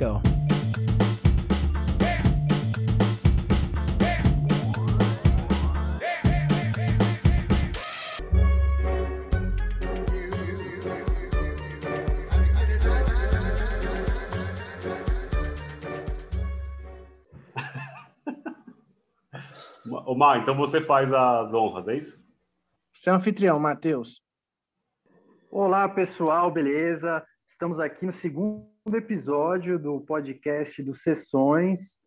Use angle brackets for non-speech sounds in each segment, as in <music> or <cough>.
go. Ô, Mar, então você faz as honras, é isso? Você é o anfitrião, Matheus. Olá, pessoal, beleza? Estamos aqui no segundo episódio do podcast do Sessões.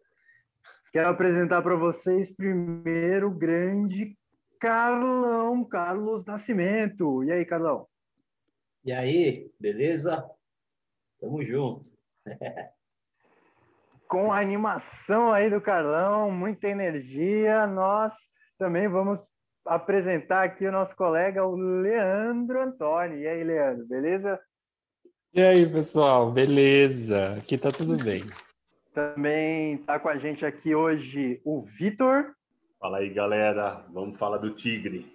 Quero apresentar para vocês primeiro o grande Carlão, Carlos Nascimento. E aí, Carlão? E aí, beleza? Tamo junto. <laughs> Com a animação aí do Carlão, muita energia, nós também vamos apresentar aqui o nosso colega, o Leandro Antônio. E aí, Leandro, beleza? E aí, pessoal, beleza? Aqui tá tudo bem. Também está com a gente aqui hoje o Vitor. Fala aí, galera. Vamos falar do Tigre.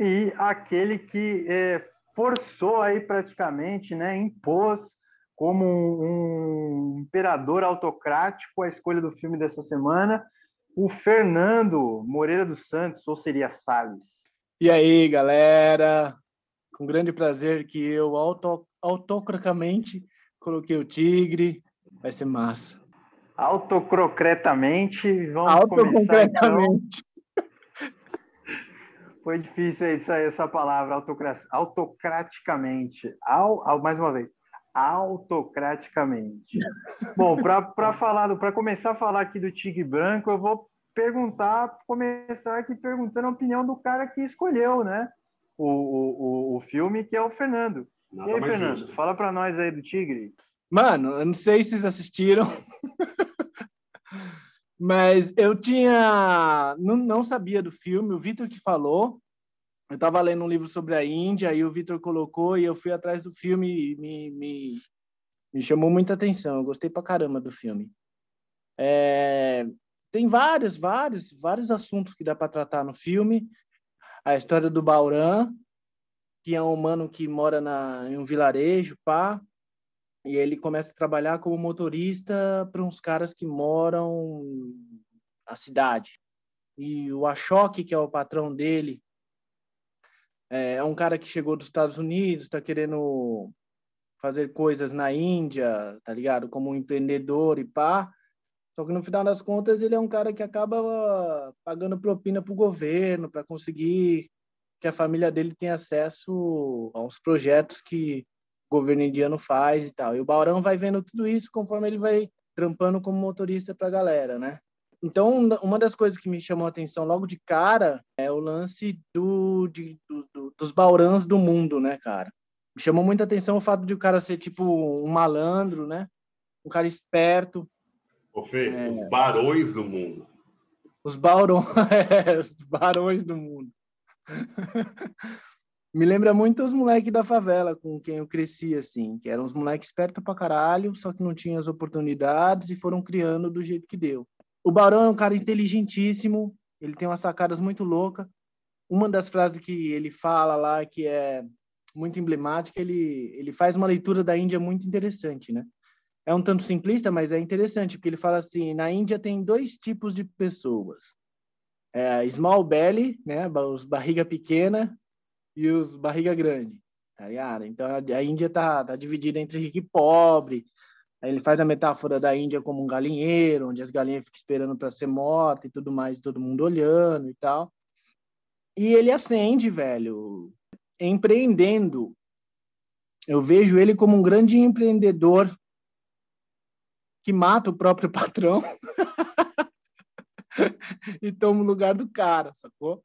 E aquele que é, forçou aí praticamente, né, impôs como um, um imperador autocrático a escolha do filme dessa semana, o Fernando Moreira dos Santos, ou seria Salles. E aí, galera? Com grande prazer que eu auto, autocrocamente coloquei o tigre. Vai ser massa. Autocrocretamente, vamos começar então. <laughs> Foi difícil aí sair essa palavra, autocraticamente. Mais uma vez, autocraticamente. <laughs> Bom, para falar, para começar a falar aqui do Tigre Branco, eu vou perguntar, começar aqui perguntando a opinião do cara que escolheu, né? O, o, o filme, que é o Fernando. Nada e aí, Fernando, justo. fala para nós aí do Tigre. Mano, eu não sei se vocês assistiram, <laughs> mas eu tinha. Não, não sabia do filme, o Vitor que falou. Eu estava lendo um livro sobre a Índia e o Vitor colocou e eu fui atrás do filme e me, me, me chamou muita atenção. Eu gostei pra caramba do filme. É, tem vários, vários, vários assuntos que dá para tratar no filme. A história do Bauran, que é um humano que mora na, em um vilarejo, pá, e ele começa a trabalhar como motorista para uns caras que moram na cidade. E o Ashok, que é o patrão dele, é um cara que chegou dos Estados Unidos, está querendo fazer coisas na Índia, tá ligado? Como um empreendedor e pá. Só que no final das contas ele é um cara que acaba pagando propina para o governo para conseguir que a família dele tenha acesso aos projetos que o governo indiano faz e tal. E o Baurão vai vendo tudo isso conforme ele vai trampando como motorista para a galera, né? Então, uma das coisas que me chamou a atenção logo de cara é o lance do, de, do, do, dos Baurãs do mundo, né, cara? Me chamou muita atenção o fato de o cara ser tipo um malandro, né? Um cara esperto, Ô, Fê, é... os barões do mundo. Os barões, <laughs> é, os barões do mundo. <laughs> Me lembra muito os moleques da favela com quem eu cresci, assim, que eram os moleques espertos pra caralho, só que não tinham as oportunidades e foram criando do jeito que deu. O Barão é um cara inteligentíssimo, ele tem umas sacadas muito loucas. Uma das frases que ele fala lá, que é muito emblemática, ele, ele faz uma leitura da Índia muito interessante, né? é um tanto simplista, mas é interessante, porque ele fala assim, na Índia tem dois tipos de pessoas. É, small belly, né, os barriga pequena e os barriga grande, tá ligado? Então a Índia tá, tá dividida entre rico e pobre. Aí ele faz a metáfora da Índia como um galinheiro, onde as galinhas ficam esperando para ser mortas e tudo mais, todo mundo olhando e tal. E ele acende, velho, empreendendo. Eu vejo ele como um grande empreendedor que mata o próprio <laughs> patrão <laughs> e toma o lugar do cara, sacou?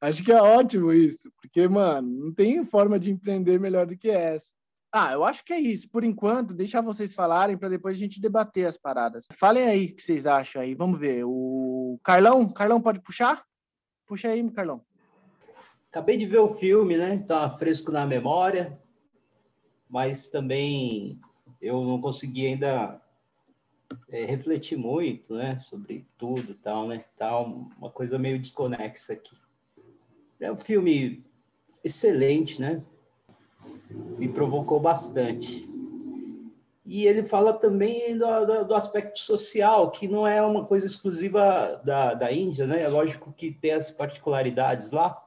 Acho que é ótimo isso, porque, mano, não tem forma de empreender melhor do que essa. Ah, eu acho que é isso. Por enquanto, deixar vocês falarem para depois a gente debater as paradas. Falem aí o que vocês acham aí. Vamos ver. O Carlão, Carlão pode puxar? Puxa aí, Carlão. Acabei de ver o filme, né? Tá fresco na memória, mas também eu não consegui ainda é, refletir muito, né, sobre tudo, tal, né, tal, uma coisa meio desconexa aqui. É um filme excelente, né? Me provocou bastante. e ele fala também do, do, do, aspecto social, que não é uma coisa exclusiva da, da Índia, né? É lógico que tem as particularidades lá,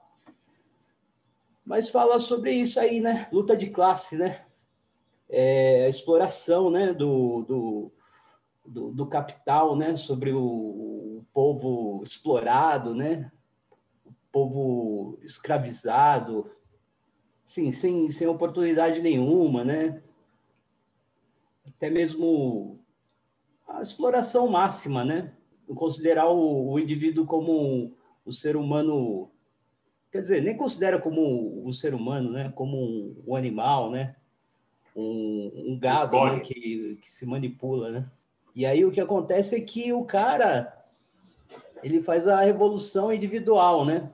mas fala sobre isso aí, né? Luta de classe, né? É, a exploração, né? Do, do, do, do, capital, né? Sobre o, o povo explorado, né? O povo escravizado, sim, sem, sem oportunidade nenhuma, né? até mesmo a exploração máxima, né? Considerar o, o indivíduo como o um, ser humano, quer dizer, nem considera como o um, ser humano, né? Como um, um animal, né? Um, gado né? que, que se manipula, né? E aí o que acontece é que o cara ele faz a revolução individual, né?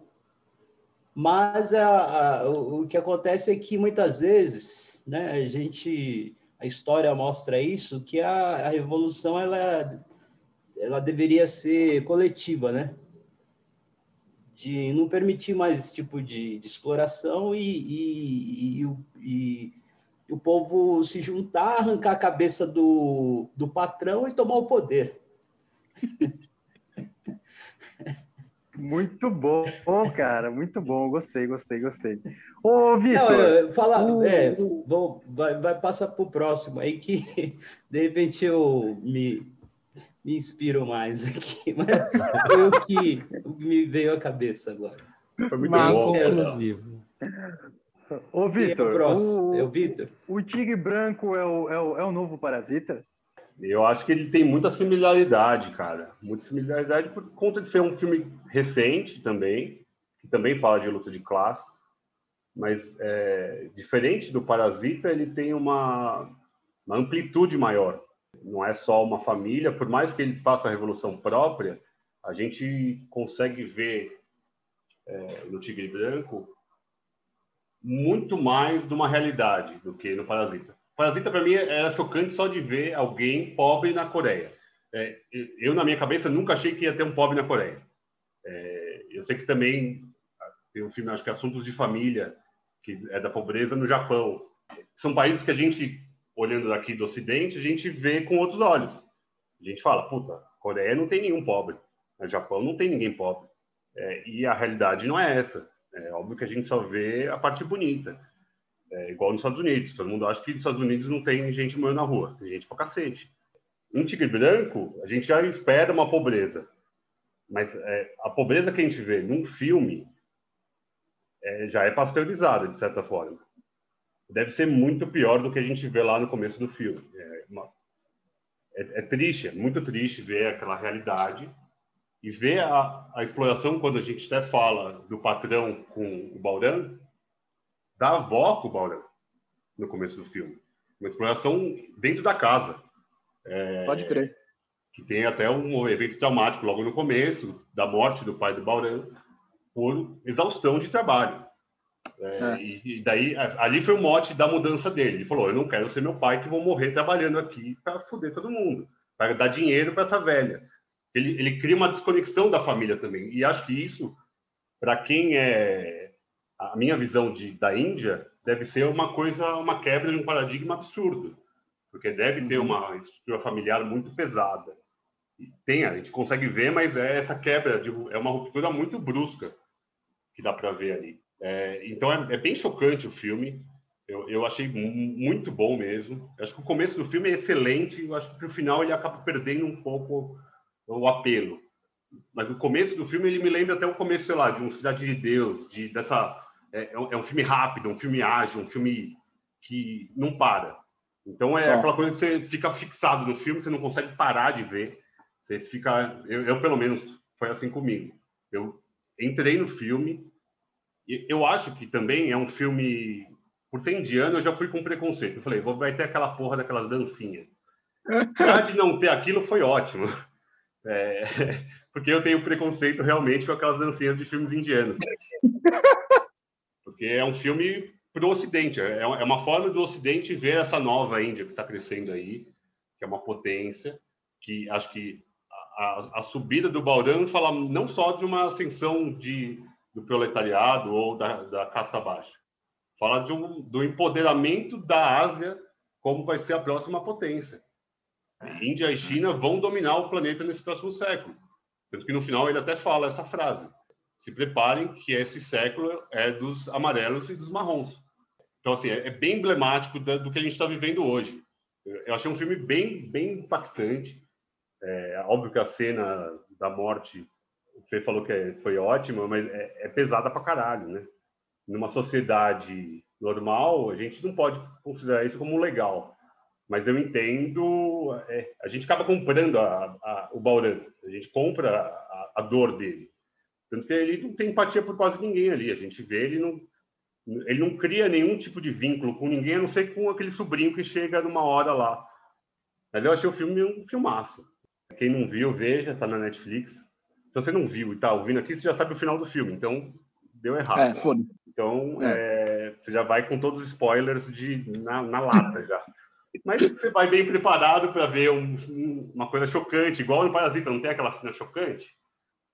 Mas a, a, o, que acontece é que muitas vezes, né, a gente a história mostra isso, que a, a revolução ela, ela deveria ser coletiva, né? De não permitir mais esse tipo de, de exploração e, e, e, e, o povo se juntar, arrancar a cabeça do, do patrão e tomar o poder. Muito bom, cara, muito bom. Gostei, gostei, gostei. Ô, Vitor. Fala, o... é, vou, vai, vai passar para o próximo aí que de repente eu me, me inspiro mais aqui. <laughs> Mas foi o que me veio à cabeça agora. Foi muito Massa, bom, inclusive. Ô, Vitor. É o, é o Vitor. O tigre branco é o, é, o, é o novo parasita? Eu acho que ele tem muita similaridade, cara. Muita similaridade por conta de ser um filme recente também, que também fala de luta de classes, mas é, diferente do Parasita, ele tem uma, uma amplitude maior. Não é só uma família, por mais que ele faça a revolução própria, a gente consegue ver é, no Tigre Branco muito mais de uma realidade do que no Parasita. Parasita, para mim, era chocante só de ver alguém pobre na Coreia. É, eu, na minha cabeça, nunca achei que ia ter um pobre na Coreia. É, eu sei que também tem um filme, acho que é Assuntos de Família, que é da pobreza no Japão. São países que a gente, olhando daqui do Ocidente, a gente vê com outros olhos. A gente fala, puta, Coreia não tem nenhum pobre. No Japão não tem ninguém pobre. É, e a realidade não é essa. É óbvio que a gente só vê a parte bonita. É igual nos Estados Unidos. Todo mundo acha que nos Estados Unidos não tem gente morando na rua. Tem gente pra cacete. Em Tigre Branco, a gente já espera uma pobreza. Mas é, a pobreza que a gente vê num filme é, já é pasteurizada, de certa forma. Deve ser muito pior do que a gente vê lá no começo do filme. É, uma, é, é triste, é muito triste ver aquela realidade e ver a, a exploração, quando a gente até fala do patrão com o Baldan, da avó com o Balrog no começo do filme. Uma exploração dentro da casa. É, Pode crer. Que tem até um evento traumático logo no começo, da morte do pai do Balrog, por exaustão de trabalho. É, é. E, e, daí, ali foi o mote da mudança dele. Ele falou: Eu não quero ser meu pai que vou morrer trabalhando aqui para foder todo mundo, para dar dinheiro para essa velha. Ele, ele cria uma desconexão da família também. E acho que isso, para quem é a minha visão de, da Índia deve ser uma coisa, uma quebra de um paradigma absurdo, porque deve ter uhum. uma estrutura familiar muito pesada. E tem, a gente consegue ver, mas é essa quebra, de, é uma ruptura muito brusca que dá para ver ali. É, então é, é, bem chocante o filme. Eu, eu achei muito bom mesmo. Eu acho que o começo do filme é excelente. Eu acho que no final ele acaba perdendo um pouco o apelo. Mas o começo do filme ele me lembra até o começo, sei lá, de um Cidade de Deus, de dessa é, é, é, um filme rápido, um filme ágil, um filme que não para. Então é aquela coisa que você fica fixado no filme, você não consegue parar de ver. Você fica, eu, eu pelo menos foi assim comigo. Eu entrei no filme eu acho que também é um filme por ser indiano, eu já fui com preconceito. Eu falei, vai ter aquela porra daquelas dancinhas. <laughs> A de não ter aquilo foi ótimo. É, <laughs> porque eu tenho preconceito realmente com aquelas dancinhas de filmes indianos <laughs> porque é um filme para o Ocidente, é, é uma forma do Ocidente ver essa nova Índia que está crescendo aí, que é uma potência, que acho que a, a subida do Baurão fala não só de uma ascensão de, do proletariado ou da, da casta baixa, fala de um, do empoderamento da Ásia como vai ser a próxima potência. Índia e China vão dominar o planeta nesse próximo século. Tanto que no final ele até fala essa frase: se preparem que esse século é dos amarelos e dos marrons. Então, assim, é, é bem emblemático do que a gente está vivendo hoje. Eu achei um filme bem, bem impactante. É óbvio que a cena da morte, o Fê falou que é, foi ótima, mas é, é pesada pra caralho, né? Numa sociedade normal, a gente não pode considerar isso como legal. Mas eu entendo, é, a gente acaba comprando a, a, o Bauran, a gente compra a, a, dor dele. Tanto que ele não tem empatia por quase ninguém ali. A gente vê ele não, ele não cria nenhum tipo de vínculo com ninguém, a não ser com aquele sobrinho que chega numa hora lá. Mas eu achei o filme um filmaço. Quem não viu, veja, tá na Netflix. Se você não viu e tá ouvindo aqui, você já sabe o final do filme, então deu errado. É, foda. Então, é. É, você já vai com todos os spoilers de, na, na lata já. Mas você vai bem preparado para ver um, uma coisa chocante, igual no Parasita, não tem aquela cena chocante?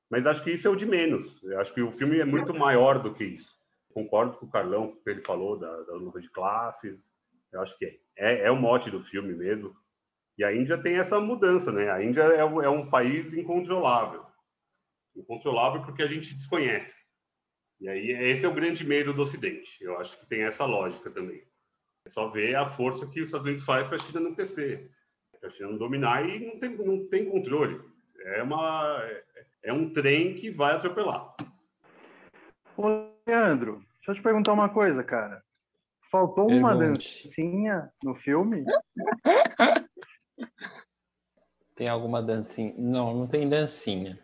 Mas acho que isso é o de menos. Eu acho que o filme é muito maior do que isso concordo com o Carlão, que ele falou da, da luta de classes. Eu acho que é, é, é, o mote do filme mesmo. E a Índia tem essa mudança, né? A Índia é, é um país incontrolável. Incontrolável porque a gente desconhece. E aí, esse é o grande medo do Ocidente. Eu acho que tem essa lógica também. É só ver a força que os Estados Unidos faz para a China não crescer, para a China não dominar e não tem, não tem controle. É, uma, é, é um trem que vai atropelar. Ô, Leandro, Deixa eu te perguntar uma coisa, cara. Faltou uma dancinha no filme? <laughs> Tem alguma dancinha? Não, não tem dancinha.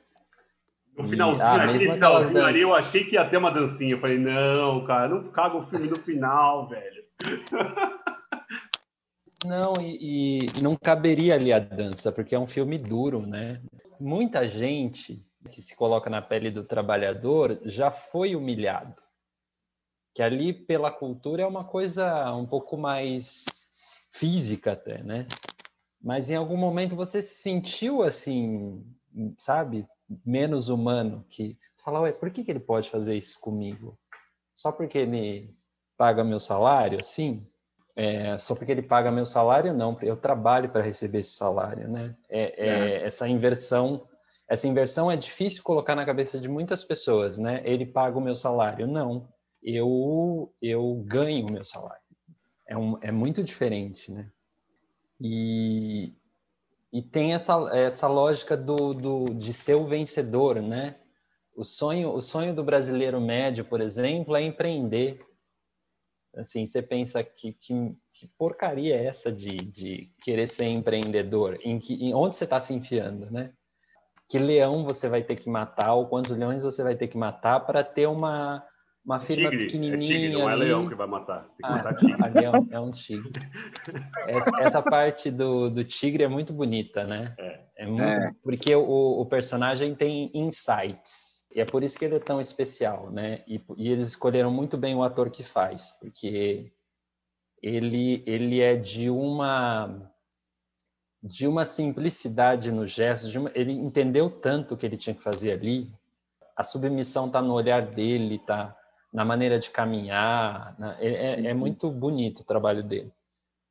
No finalzinho, ah, aquele finalzinho ali, eu achei que ia ter uma dancinha. Eu falei, não, cara, não caga o filme no final, velho. Não, e, e, não caberia ali a dança, porque é um filme duro, né? Muita gente que se coloca na pele do trabalhador já foi humilhado que ali pela cultura é uma coisa um pouco mais física até, né? Mas em algum momento você se sentiu assim, sabe, menos humano, que fala, ué, por que, que ele pode fazer isso comigo? Só porque ele paga meu salário, assim? É, só porque ele paga meu salário, não, eu trabalho para receber esse salário, né? É, é, é. Essa inversão, essa inversão é difícil colocar na cabeça de muitas pessoas, né? Ele paga o meu salário, não eu, eu ganho o meu salário. É, um, é muito diferente, né? E, e tem essa, essa lógica do, do, de ser o vencedor, né? O sonho, o sonho do brasileiro médio, por exemplo, é empreender. Assim, você pensa que, que, que porcaria é essa de, de querer ser empreendedor? Em, que, em onde você está se enfiando, né? Que leão você vai ter que matar ou quantos leões você vai ter que matar para ter uma, uma firma tigre, pequenininha. É tigre, não é leão que vai matar. Tem que ah, matar tigre. É um, é um tigre. <laughs> essa, essa, parte do, do tigre é muito bonita, né? É. é, muito, é. Porque o, o personagem tem insights. E é por isso que ele é tão especial, né? E, e eles escolheram muito bem o ator que faz, porque ele, ele é de uma de uma simplicidade no gesto, uma, ele entendeu tanto o que ele tinha que fazer ali. A submissão está no olhar dele, tá na maneira de caminhar. Na, é, é, é, uhum. muito bonito o trabalho dele.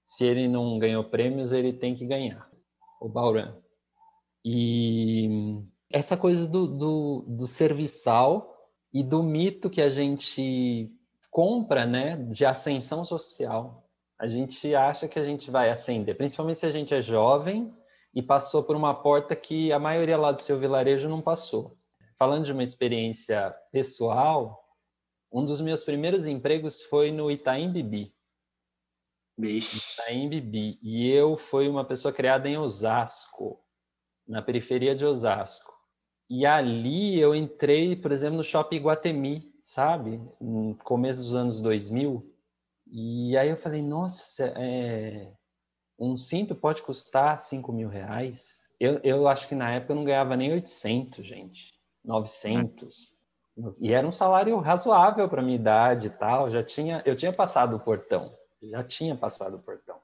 Se ele não ganhou prêmios, ele tem que ganhar. O Bauran. E essa coisa do, do, do serviçal e do mito que a gente compra, né, de ascensão social. A gente acha que a gente vai ascender, principalmente se a gente é jovem e passou por uma porta que a maioria lá do seu vilarejo não passou. Falando de uma experiência pessoal, um dos meus primeiros empregos foi no Itaim Bibi. Vixe. Itaim Bibi. E eu fui uma pessoa criada em Osasco, na periferia de Osasco. E ali eu entrei, por exemplo, no Shopping Guatemi, sabe? No começo dos anos 2000. E aí eu falei, nossa, é... um cinto pode custar 5 mil reais? Eu, eu acho que na época eu não ganhava nem 800, gente. 900. E era um salário razoável para minha idade e tal. Já tinha, eu tinha passado o portão, já tinha passado o portão.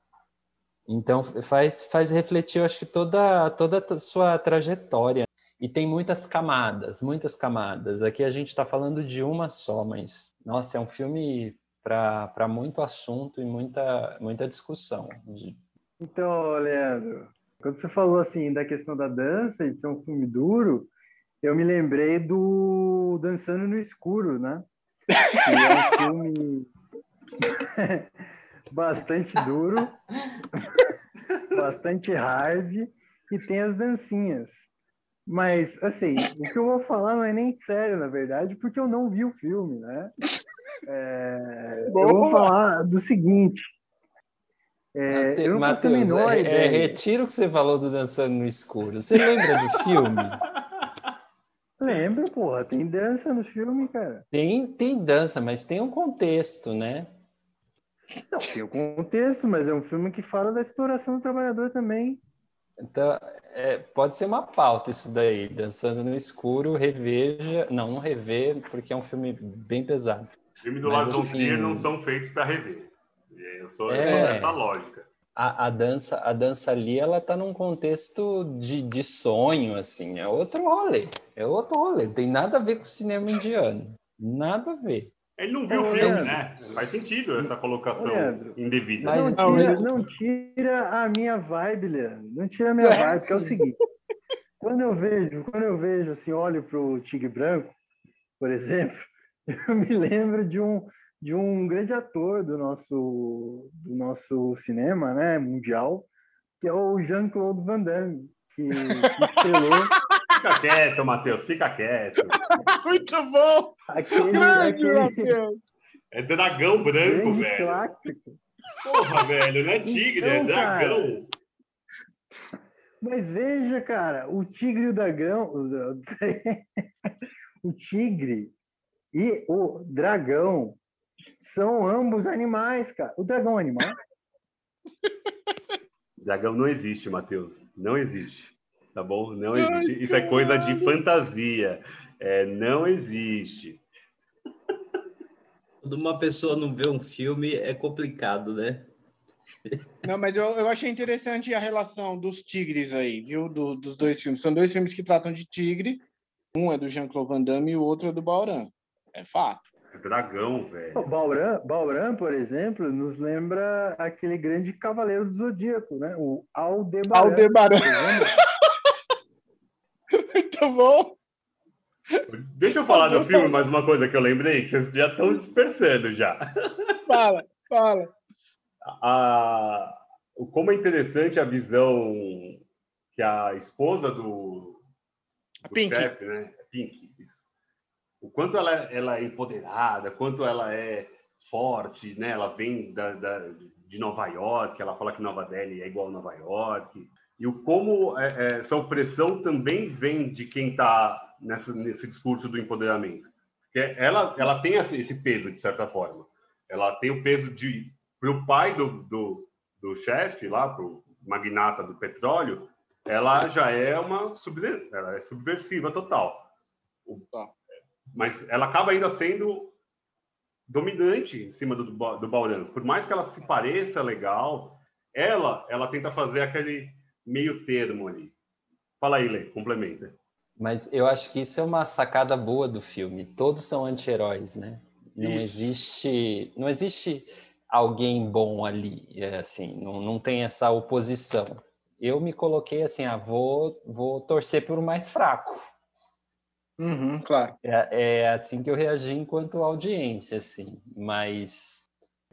Então faz faz refletir, eu acho que toda toda a sua trajetória. E tem muitas camadas, muitas camadas. Aqui a gente está falando de uma só, mas nossa, é um filme para muito assunto e muita, muita discussão. Então, Leandro, quando você falou assim da questão da dança e de ser um filme duro, eu me lembrei do Dançando no Escuro, né? Que é um filme <laughs> bastante duro, <laughs> bastante hard e tem as dancinhas. Mas, assim, o que eu vou falar não é nem sério, na verdade, porque eu não vi o filme, né? É, <laughs> eu vou falar do seguinte. É, eu não Mateus, menor é, é, retiro o que você falou do Dançando no Escuro. Você lembra do filme? <laughs> Lembro, porra. Tem dança no filme, cara. Tem, tem dança, mas tem um contexto, né? Não, tem o um contexto, mas é um filme que fala da exploração do trabalhador também. Então, é, pode ser uma pauta isso daí. Dançando no Escuro, reveja. Não, não rever, porque é um filme bem pesado. Filme do Lars von assim, não são feitos para rever. Eu sou, é, eu sou dessa lógica. A, a, dança, a dança ali, ela tá num contexto de, de sonho, assim. É outro rolê. É outro rolê. Não tem nada a ver com o cinema indiano. Nada a ver. Ele não viu o filme, né? Faz sentido essa colocação Leandro, indevida. Mas não tira, não tira a minha vibe, Leandro. Não tira a minha <laughs> vibe, que é o seguinte. Quando eu vejo, quando eu vejo assim, olho para o Tigre Branco, por exemplo, <laughs> eu me lembro de um, de um grande ator do nosso, do nosso cinema né, mundial, que é o Jean-Claude Van Damme, que, que estrelou Fica quieto, Matheus, fica quieto. <laughs> Muito bom! Aquele, Grande, aquele... É dragão branco, velho. Clássico. Porra, velho, não é tigre, é então, é dragão. Cara, mas veja, cara, o tigre e o dragão. <laughs> o tigre e o dragão são ambos animais, cara. O dragão é um animal? <laughs> Dragão não existe, Matheus. Não existe tá bom? Não existe. Isso é coisa de fantasia. É, não existe. Quando uma pessoa não vê um filme, é complicado, né? Não, mas eu, eu achei interessante a relação dos tigres aí, viu? Do, dos dois filmes. São dois filmes que tratam de tigre. Um é do Jean-Claude Van Damme e o outro é do Bauran. É fato. É dragão, velho. O Bauran, Bauran, por exemplo, nos lembra aquele grande cavaleiro do Zodíaco, né? O Aldebaran. Aldebaran. Muito bom. Deixa eu falar do filme, mais uma coisa que eu lembrei, que vocês já estão dispersando já. Fala, fala. A, como é interessante a visão que a esposa do, do Pink. chefe, né? Pink, isso. O quanto ela, ela é empoderada, quanto ela é forte, né? Ela vem da, da, de Nova York, ela fala que Nova Delhi é igual a Nova York e o como é, é, essa opressão também vem de quem está nesse discurso do empoderamento. Porque ela, ela tem esse peso, de certa forma. Ela tem o peso de. Para o pai do, do, do chefe, lá, para o magnata do petróleo, ela já é uma subversiva, ela é subversiva total. Tá. Mas ela acaba ainda sendo dominante em cima do, do Bauran. Por mais que ela se pareça legal, ela, ela tenta fazer aquele meio termo ali. Fala aí, Lê, complementa. Mas eu acho que isso é uma sacada boa do filme. Todos são anti-heróis, né? Não isso. existe, não existe alguém bom ali, é assim, não, não tem essa oposição. Eu me coloquei assim, ah, vou, vou torcer por mais fraco. Uhum, claro. É, é, assim que eu reagi enquanto audiência, assim. Mas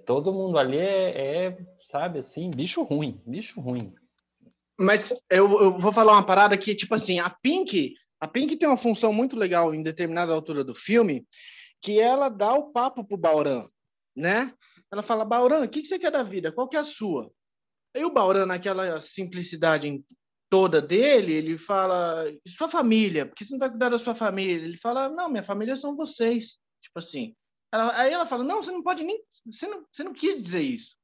todo mundo ali é, é, sabe, assim, bicho ruim, bicho ruim. Mas eu, eu, vou falar uma parada que, tipo assim, a Pink, a Pink tem uma função muito legal em determinada altura do filme, que ela dá o papo pro Bauran, né? Ela fala, Bauran, o que, que você quer da vida? Qual que é a sua? Aí o Bauran, naquela simplicidade toda dele, ele fala, sua família, por que você não vai cuidar da sua família? Ele fala, não, minha família são vocês. Tipo assim. Ela, aí ela fala, não, você não pode nem, você não, você não quis dizer isso.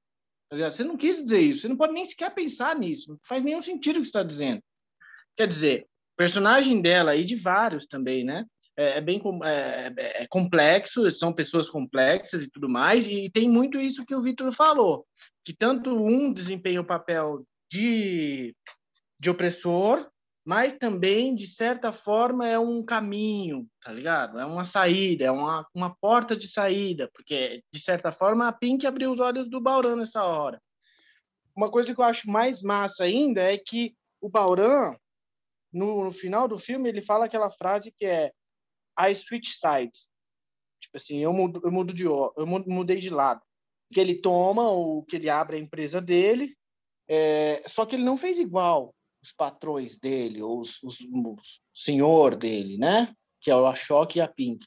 Tá você não quis dizer isso, você não pode nem sequer pensar nisso, não faz nenhum sentido o que está dizendo. Quer dizer, personagem dela e de vários também, né? É, é bem é, é, complexo, são pessoas complexas e tudo mais, e tem muito isso que o Vitor falou, que tanto um desempenha o papel de, de opressor, mas também, de certa forma, é um caminho, tá ligado? É uma saída, é uma, uma porta de saída, porque, de certa forma, a Pink abriu os olhos do Bauran nessa hora. Uma coisa que eu acho mais massa ainda é que o Bauran, no, no final do filme, ele fala aquela frase que é I switch sides. Tipo assim, eu mudo, eu mudo de eu mudei de lado. Que ele toma, o que ele abre a empresa dele, é, só que ele não fez igual os patrões dele, ou os, os, o senhor dele, né? Que é o Ashok e a Pink.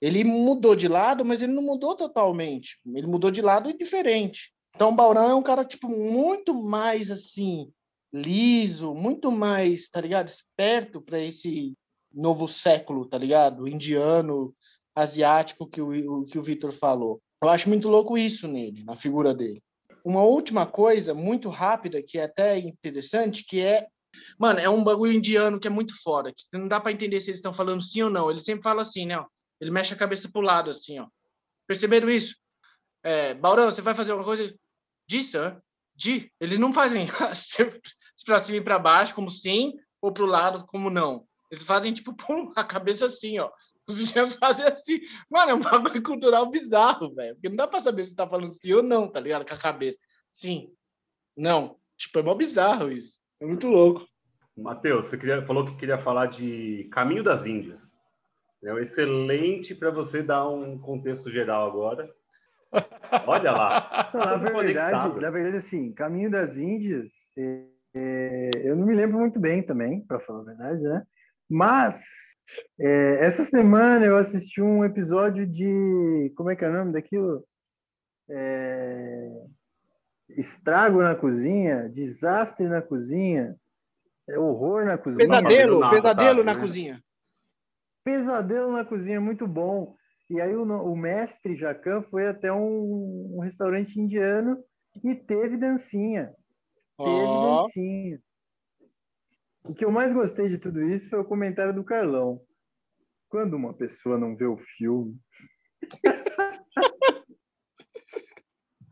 Ele mudou de lado, mas ele não mudou totalmente. Ele mudou de lado diferente. Então, o Bauran é um cara, tipo, muito mais, assim, liso, muito mais, tá ligado? Esperto para esse novo século, tá ligado? Indiano, asiático que o, que o Vitor falou. Eu acho muito louco isso nele, na figura dele. Uma última coisa, muito rápida, que é até interessante, que é. Mano, é um bagulho indiano que é muito foda, que não dá para entender se eles estão falando sim ou não. Ele sempre fala assim, né? Ele mexe a cabeça pro lado, assim, ó. Perceberam isso? É, Baurão, você vai fazer alguma coisa? De, sir. De. Eles não fazem <laughs> <laughs> para cima e para baixo, como sim, ou pro lado, como não. Eles fazem, tipo, <laughs> pum, a cabeça assim, ó. Os indianos fazem assim. Mano, é um bagulho cultural bizarro, velho. Porque não dá pra saber se tá falando sim ou não, tá ligado? Com a cabeça. Sim. Não. Tipo, é mó bizarro isso. É muito louco. Matheus, você queria, falou que queria falar de Caminho das Índias. É excelente para você dar um contexto geral agora. Olha lá. <laughs> na, verdade, na verdade, assim, Caminho das Índias, é, é, eu não me lembro muito bem também, para falar a verdade, né? Mas é, essa semana eu assisti um episódio de. Como é que é o nome daquilo? É, estrago na cozinha, desastre na cozinha, é, horror na cozinha. Pesadelo, nada, pesadelo tá, na né? cozinha. Pesadelo na cozinha, muito bom. E aí o, o mestre Jacan foi até um, um, restaurante indiano e teve dancinha. Teve oh. dancinha. O que eu mais gostei de tudo isso foi o comentário do Carlão. Quando uma pessoa não vê o filme.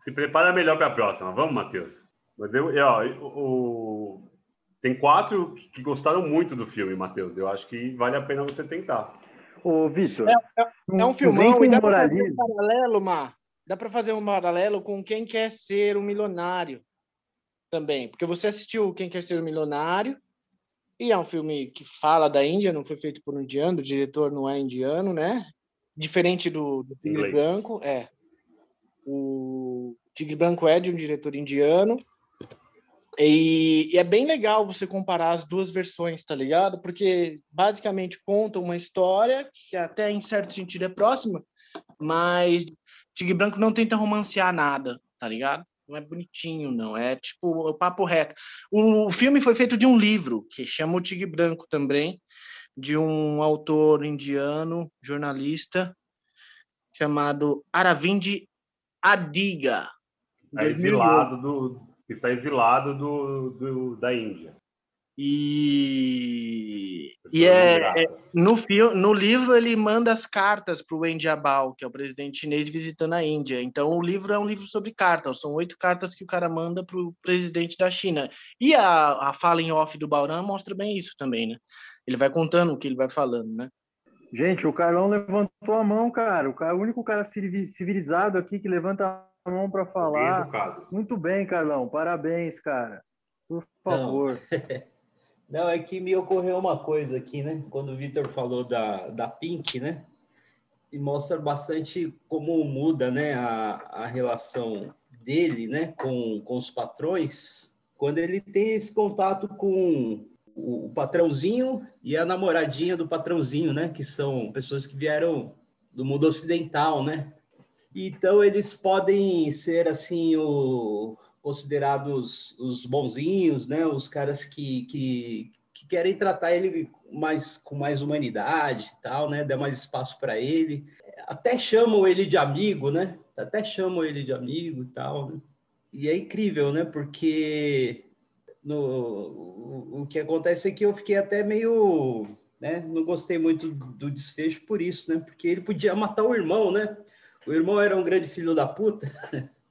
Se prepara melhor para a próxima. Vamos, Matheus. Mas eu, ó, o, tem quatro que gostaram muito do filme, Matheus. Eu acho que vale a pena você tentar. Ô, Vitor. É, é, é, um filmão e dá para fazer um paralelo, Mar. Dá para fazer um paralelo com Quem Quer Ser um Milionário também. Porque você assistiu Quem Quer Ser um Milionário e é um filme que fala da Índia, não foi feito por um indiano, o diretor não é indiano, né? Diferente do, do Tigre Branco, é. O Tigre Branco é de um diretor indiano. E, e, é bem legal você comparar as duas versões, tá ligado? Porque basicamente conta uma história que até em certo sentido é próxima, mas Tigre Branco não tenta romancear nada, tá ligado? Não é bonitinho, não. É tipo o papo reto. O, filme foi feito de um livro que chama O Tigre Branco também, de um autor indiano, jornalista, chamado Aravind Adiga. Está exilado, do, está exilado do, do, da Índia. E, e é, é, no, filme, no livro ele manda as cartas para o Wen Jiabao, que é o presidente chinês visitando a Índia. Então o livro é um livro sobre cartas, são oito cartas que o cara manda para o presidente da China. E a, a fala em off do Bauran mostra bem isso também, né? Ele vai contando o que ele vai falando, né? Gente, o Carlão levantou a mão, cara. O, cara, o único cara civilizado aqui que levanta a mão para falar. Bem Muito bem, Carlão. Parabéns, cara. Por favor. <laughs> Não, é que me ocorreu uma coisa aqui, né? Quando o Vitor falou da, da Pink, né? E mostra bastante como muda, né? A, a relação dele, né? Com, com os patrões, quando ele tem esse contato com o, o patrãozinho e a namoradinha do patrãozinho, né? Que são pessoas que vieram do mundo ocidental, né? Então eles podem ser assim o considerados os bonzinhos, né? Os caras que, que, que querem tratar ele mais com mais humanidade e tal, né? Dar mais espaço para ele. Até chamam ele de amigo, né? Até chamam ele de amigo e tal. Né? E é incrível, né? Porque no, o, o que acontece é que eu fiquei até meio, né? Não gostei muito do desfecho por isso, né? Porque ele podia matar o irmão, né? O irmão era um grande filho da puta. <laughs>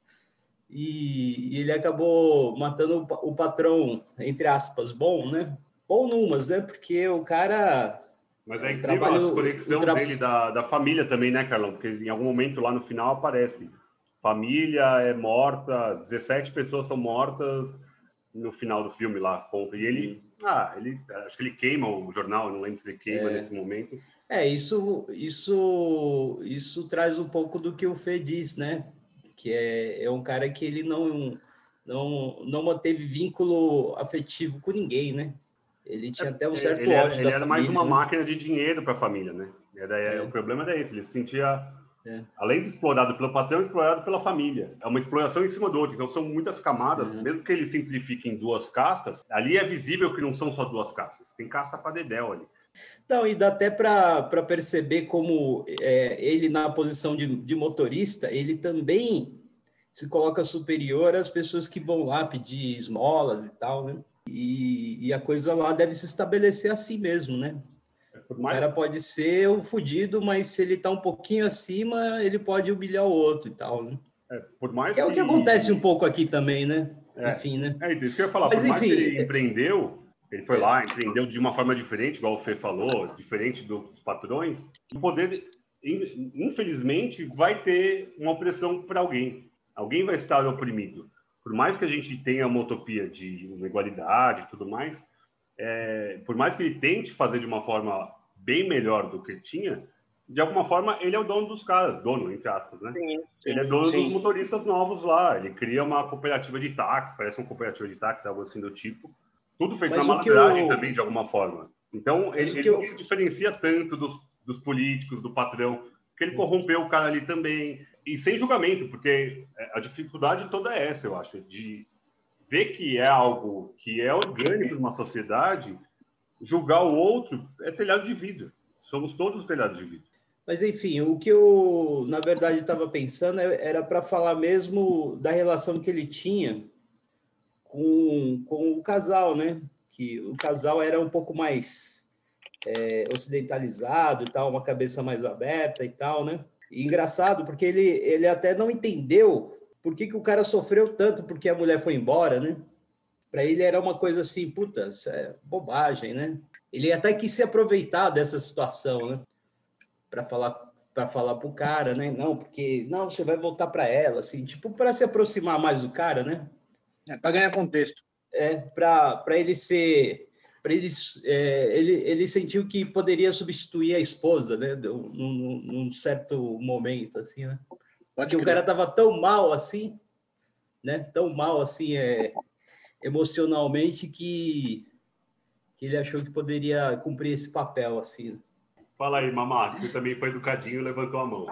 e, ele acabou matando o patrão, entre aspas, bom, né? ou numas, né? Porque o cara. Mas é incrível trabalho, a desconexão tra... dele da, da família também, né, Carlão? Porque em algum momento lá no final aparece: família é morta, 17 pessoas são mortas no final do filme lá. E ele, ah, ele, acho que ele queima o jornal, não lembro se ele queima é. nesse momento. É, isso, isso, isso traz um pouco do que o Fê diz, né? Que é, é um cara que ele não, não, não manteve vínculo afetivo com ninguém, né? Ele tinha até um certo ele ódio era, Ele era mais uma né? máquina de dinheiro para a família, né? Era, é. O problema era esse, ele se sentia, é. além de explorado pelo patrão, explorado pela família. É uma exploração em cima do outro, então são muitas camadas, uhum. mesmo que ele simplifique em duas castas, ali é visível que não são só duas castas, tem casta para dedéu ali. Não, e dá até para perceber como é, ele, na posição de, de motorista, ele também se coloca superior às pessoas que vão lá pedir esmolas e tal, né? E, e a coisa lá deve se estabelecer assim mesmo, né? É, mais... O cara pode ser o fudido, mas se ele está um pouquinho acima, ele pode humilhar o outro e tal, né? É, por mais que é o que acontece um pouco aqui também, né? É, enfim, né? É isso que eu ia falar. Mas, por mais enfim, que ele é empreendeu, ele foi lá, empreendeu de uma forma diferente, igual o Fê falou, diferente dos patrões. O poder, infelizmente, vai ter uma opressão para alguém. Alguém vai estar oprimido. Por mais que a gente tenha uma utopia de uma igualdade e tudo mais, é, por mais que ele tente fazer de uma forma bem melhor do que tinha, de alguma forma ele é o dono dos caras, dono, entre aspas, né? Sim, sim, ele é dono sim. dos motoristas novos lá, ele cria uma cooperativa de táxi, parece uma cooperativa de táxi, algo assim do tipo, tudo feito Mas na malandragem eu... também, de alguma forma. Então, ele, ele eu... não se diferencia tanto dos, dos políticos, do patrão, que ele corrompeu o cara ali também. E sem julgamento, porque a dificuldade toda é essa, eu acho, de ver que é algo que é orgânico numa sociedade, julgar o outro é telhado de vidro. Somos todos telhados de vidro. Mas, enfim, o que eu, na verdade, estava pensando é, era para falar mesmo da relação que ele tinha com, com o casal, né? Que o casal era um pouco mais é, ocidentalizado e tal, uma cabeça mais aberta e tal, né? E engraçado, porque ele, ele até não entendeu por que, que o cara sofreu tanto porque a mulher foi embora, né? Para ele era uma coisa assim, puta, é bobagem, né? Ele até quis se aproveitar dessa situação, né? Para falar para falar pro cara, né? Não, porque não, você vai voltar para ela, assim, tipo para se aproximar mais do cara, né? É, para ganhar contexto. É, para ele ser. Para ele, é, ele, ele sentiu que poderia substituir a esposa, né? Num, num certo momento, assim, né? Pode que o cara estava tão mal assim, né? Tão mal assim, é, emocionalmente, que, que ele achou que poderia cumprir esse papel, assim. Fala aí, Mamá, você também foi educadinho, levantou a mão.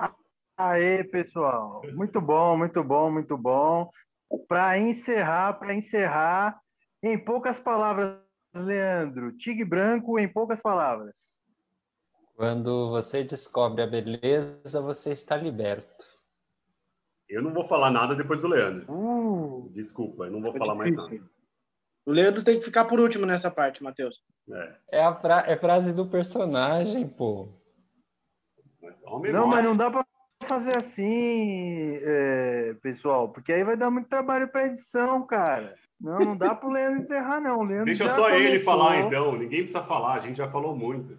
Aê, pessoal. Muito bom, muito bom, muito bom. Para encerrar, para encerrar, em poucas palavras, Leandro, tigre branco em poucas palavras. Quando você descobre a beleza, você está liberto. Eu não vou falar nada depois do Leandro. Uh, Desculpa, eu não vou é falar difícil. mais nada. O Leandro tem que ficar por último nessa parte, Matheus. É, é a fra é frase do personagem, pô. Não, mas não dá para fazer assim, é, pessoal, porque aí vai dar muito trabalho para edição, cara. Não, não dá para o <laughs> Leandro encerrar, não. Leandro Deixa só começou. ele falar, então. Ninguém precisa falar, a gente já falou muito.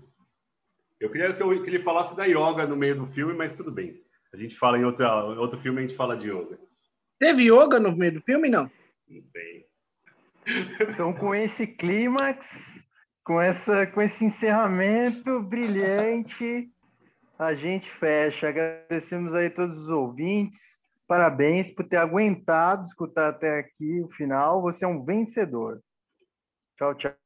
Eu queria que, eu, que ele falasse da yoga no meio do filme, mas tudo bem. A gente fala em outro, em outro filme, a gente fala de yoga. Teve yoga no meio do filme, não? Não tem. Então, com esse clímax, com, essa, com esse encerramento brilhante, a gente fecha. Agradecemos aí todos os ouvintes. Parabéns por ter aguentado escutar até aqui o final. Você é um vencedor. Tchau, tchau.